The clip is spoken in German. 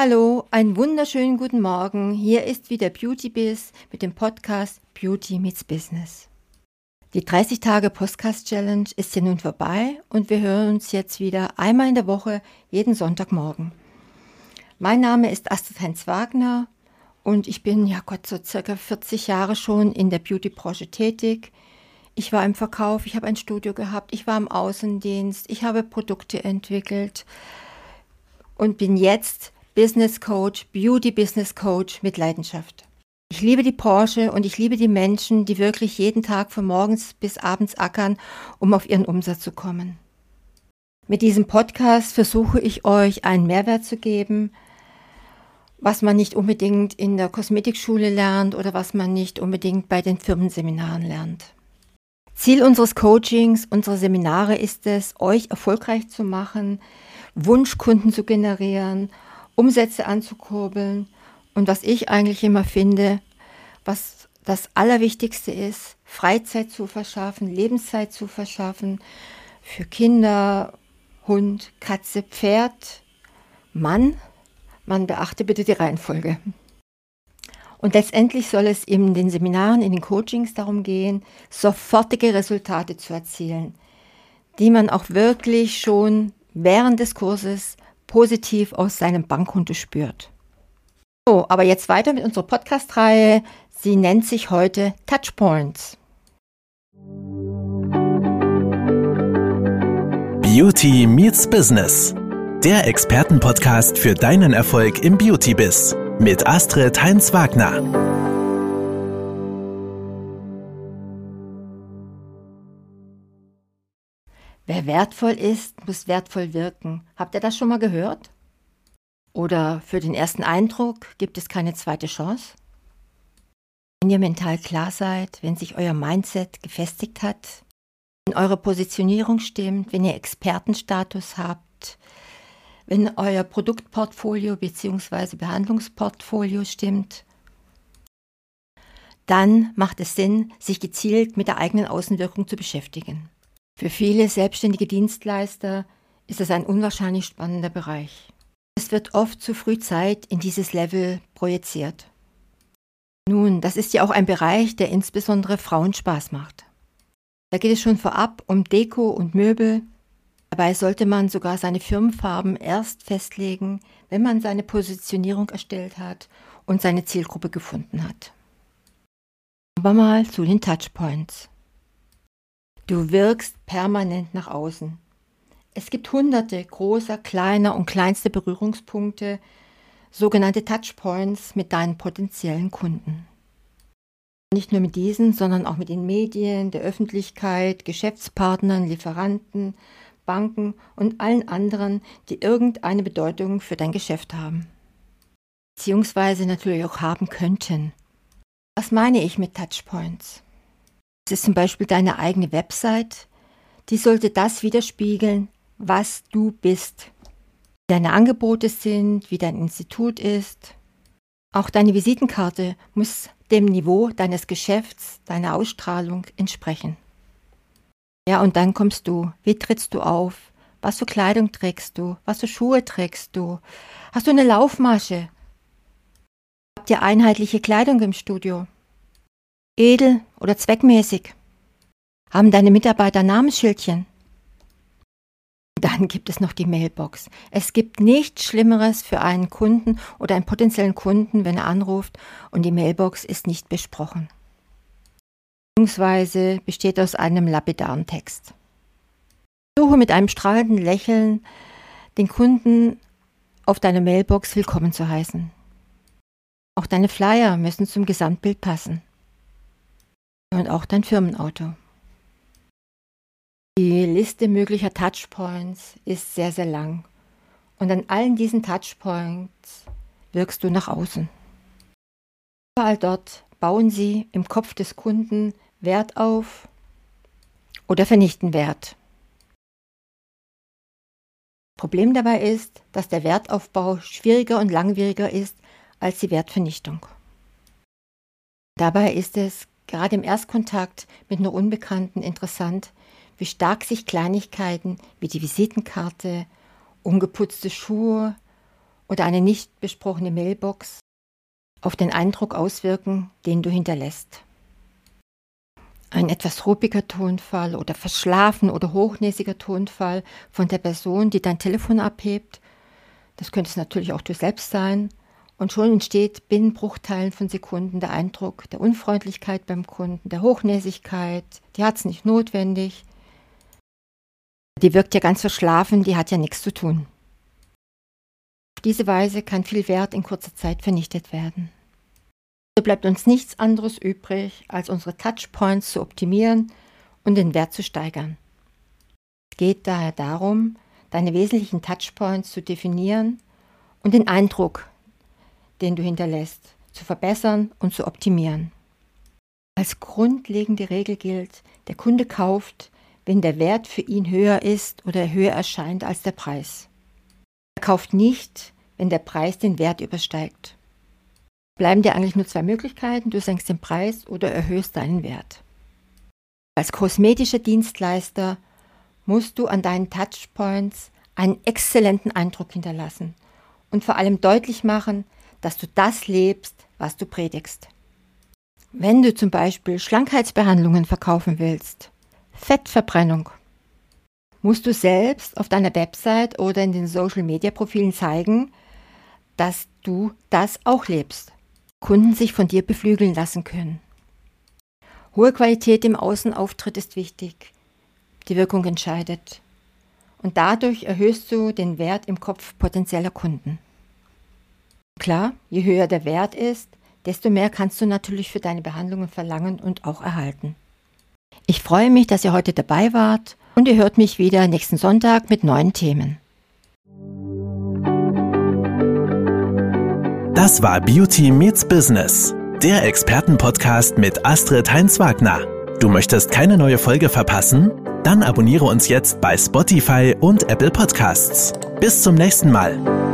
Hallo, einen wunderschönen guten Morgen. Hier ist wieder Beauty Biz mit dem Podcast Beauty Meets Business. Die 30 Tage Podcast Challenge ist ja nun vorbei und wir hören uns jetzt wieder einmal in der Woche jeden Sonntagmorgen. Mein Name ist Astrid Heinz Wagner und ich bin ja Gott so circa 40 Jahre schon in der Beauty-Branche tätig. Ich war im Verkauf, ich habe ein Studio gehabt, ich war im Außendienst, ich habe Produkte entwickelt und bin jetzt Business Coach, Beauty Business Coach mit Leidenschaft. Ich liebe die Branche und ich liebe die Menschen, die wirklich jeden Tag von morgens bis abends ackern, um auf ihren Umsatz zu kommen. Mit diesem Podcast versuche ich euch einen Mehrwert zu geben, was man nicht unbedingt in der Kosmetikschule lernt oder was man nicht unbedingt bei den Firmenseminaren lernt. Ziel unseres Coachings, unserer Seminare ist es, euch erfolgreich zu machen, Wunschkunden zu generieren Umsätze anzukurbeln. Und was ich eigentlich immer finde, was das Allerwichtigste ist, Freizeit zu verschaffen, Lebenszeit zu verschaffen für Kinder, Hund, Katze, Pferd, Mann. Man beachte bitte die Reihenfolge. Und letztendlich soll es in den Seminaren, in den Coachings darum gehen, sofortige Resultate zu erzielen, die man auch wirklich schon während des Kurses positiv aus seinem Bankkonto spürt. So, aber jetzt weiter mit unserer Podcast-Reihe. Sie nennt sich heute Touchpoints. Beauty meets Business. Der Expertenpodcast für deinen Erfolg im Beauty-Biz mit Astrid Heinz-Wagner. Wer wertvoll ist, muss wertvoll wirken. Habt ihr das schon mal gehört? Oder für den ersten Eindruck gibt es keine zweite Chance? Wenn ihr mental klar seid, wenn sich euer Mindset gefestigt hat, wenn eure Positionierung stimmt, wenn ihr Expertenstatus habt, wenn euer Produktportfolio bzw. Behandlungsportfolio stimmt, dann macht es Sinn, sich gezielt mit der eigenen Außenwirkung zu beschäftigen. Für viele selbstständige Dienstleister ist es ein unwahrscheinlich spannender Bereich. Es wird oft zu früh Zeit in dieses Level projiziert. Nun, das ist ja auch ein Bereich, der insbesondere Frauen Spaß macht. Da geht es schon vorab um Deko und Möbel. Dabei sollte man sogar seine Firmenfarben erst festlegen, wenn man seine Positionierung erstellt hat und seine Zielgruppe gefunden hat. Aber mal zu den Touchpoints. Du wirkst permanent nach außen. Es gibt hunderte großer, kleiner und kleinste Berührungspunkte, sogenannte Touchpoints mit deinen potenziellen Kunden. Nicht nur mit diesen, sondern auch mit den Medien, der Öffentlichkeit, Geschäftspartnern, Lieferanten, Banken und allen anderen, die irgendeine Bedeutung für dein Geschäft haben. Beziehungsweise natürlich auch haben könnten. Was meine ich mit Touchpoints? Es ist zum Beispiel deine eigene Website, die sollte das widerspiegeln, was du bist. Wie deine Angebote sind, wie dein Institut ist. Auch deine Visitenkarte muss dem Niveau deines Geschäfts, deiner Ausstrahlung entsprechen. Ja, und dann kommst du. Wie trittst du auf? Was für Kleidung trägst du? Was für Schuhe trägst du? Hast du eine Laufmasche? Habt ihr einheitliche Kleidung im Studio? Edel oder zweckmäßig? Haben deine Mitarbeiter Namensschildchen? Dann gibt es noch die Mailbox. Es gibt nichts Schlimmeres für einen Kunden oder einen potenziellen Kunden, wenn er anruft und die Mailbox ist nicht besprochen. Beziehungsweise besteht aus einem lapidaren Text. Suche mit einem strahlenden Lächeln den Kunden auf deine Mailbox willkommen zu heißen. Auch deine Flyer müssen zum Gesamtbild passen und auch dein Firmenauto. Die Liste möglicher Touchpoints ist sehr, sehr lang. Und an allen diesen Touchpoints wirkst du nach außen. Überall dort bauen sie im Kopf des Kunden Wert auf oder vernichten Wert. Problem dabei ist, dass der Wertaufbau schwieriger und langwieriger ist als die Wertvernichtung. Dabei ist es gerade im Erstkontakt mit einer Unbekannten interessant, wie stark sich Kleinigkeiten wie die Visitenkarte, ungeputzte Schuhe oder eine nicht besprochene Mailbox auf den Eindruck auswirken, den du hinterlässt. Ein etwas ruppiger Tonfall oder verschlafen oder hochnäsiger Tonfall von der Person, die dein Telefon abhebt, das könnte es natürlich auch du selbst sein, und schon entsteht binnen Bruchteilen von Sekunden der Eindruck der Unfreundlichkeit beim Kunden, der Hochnäsigkeit, die hat es nicht notwendig, die wirkt ja ganz verschlafen, die hat ja nichts zu tun. Auf diese Weise kann viel Wert in kurzer Zeit vernichtet werden. So bleibt uns nichts anderes übrig, als unsere Touchpoints zu optimieren und den Wert zu steigern. Es geht daher darum, deine wesentlichen Touchpoints zu definieren und den Eindruck, den du hinterlässt, zu verbessern und zu optimieren. Als grundlegende Regel gilt, der Kunde kauft, wenn der Wert für ihn höher ist oder höher erscheint als der Preis. Er kauft nicht, wenn der Preis den Wert übersteigt. Bleiben dir eigentlich nur zwei Möglichkeiten, du senkst den Preis oder erhöhst deinen Wert. Als kosmetischer Dienstleister musst du an deinen Touchpoints einen exzellenten Eindruck hinterlassen und vor allem deutlich machen, dass du das lebst, was du predigst. Wenn du zum Beispiel Schlankheitsbehandlungen verkaufen willst, Fettverbrennung. Musst du selbst auf deiner Website oder in den Social-Media-Profilen zeigen, dass du das auch lebst. Kunden sich von dir beflügeln lassen können. Hohe Qualität im Außenauftritt ist wichtig. Die Wirkung entscheidet. Und dadurch erhöhst du den Wert im Kopf potenzieller Kunden. Klar, je höher der Wert ist, desto mehr kannst du natürlich für deine Behandlungen verlangen und auch erhalten. Ich freue mich, dass ihr heute dabei wart und ihr hört mich wieder nächsten Sonntag mit neuen Themen. Das war Beauty Meets Business, der Expertenpodcast mit Astrid Heinz-Wagner. Du möchtest keine neue Folge verpassen? Dann abonniere uns jetzt bei Spotify und Apple Podcasts. Bis zum nächsten Mal.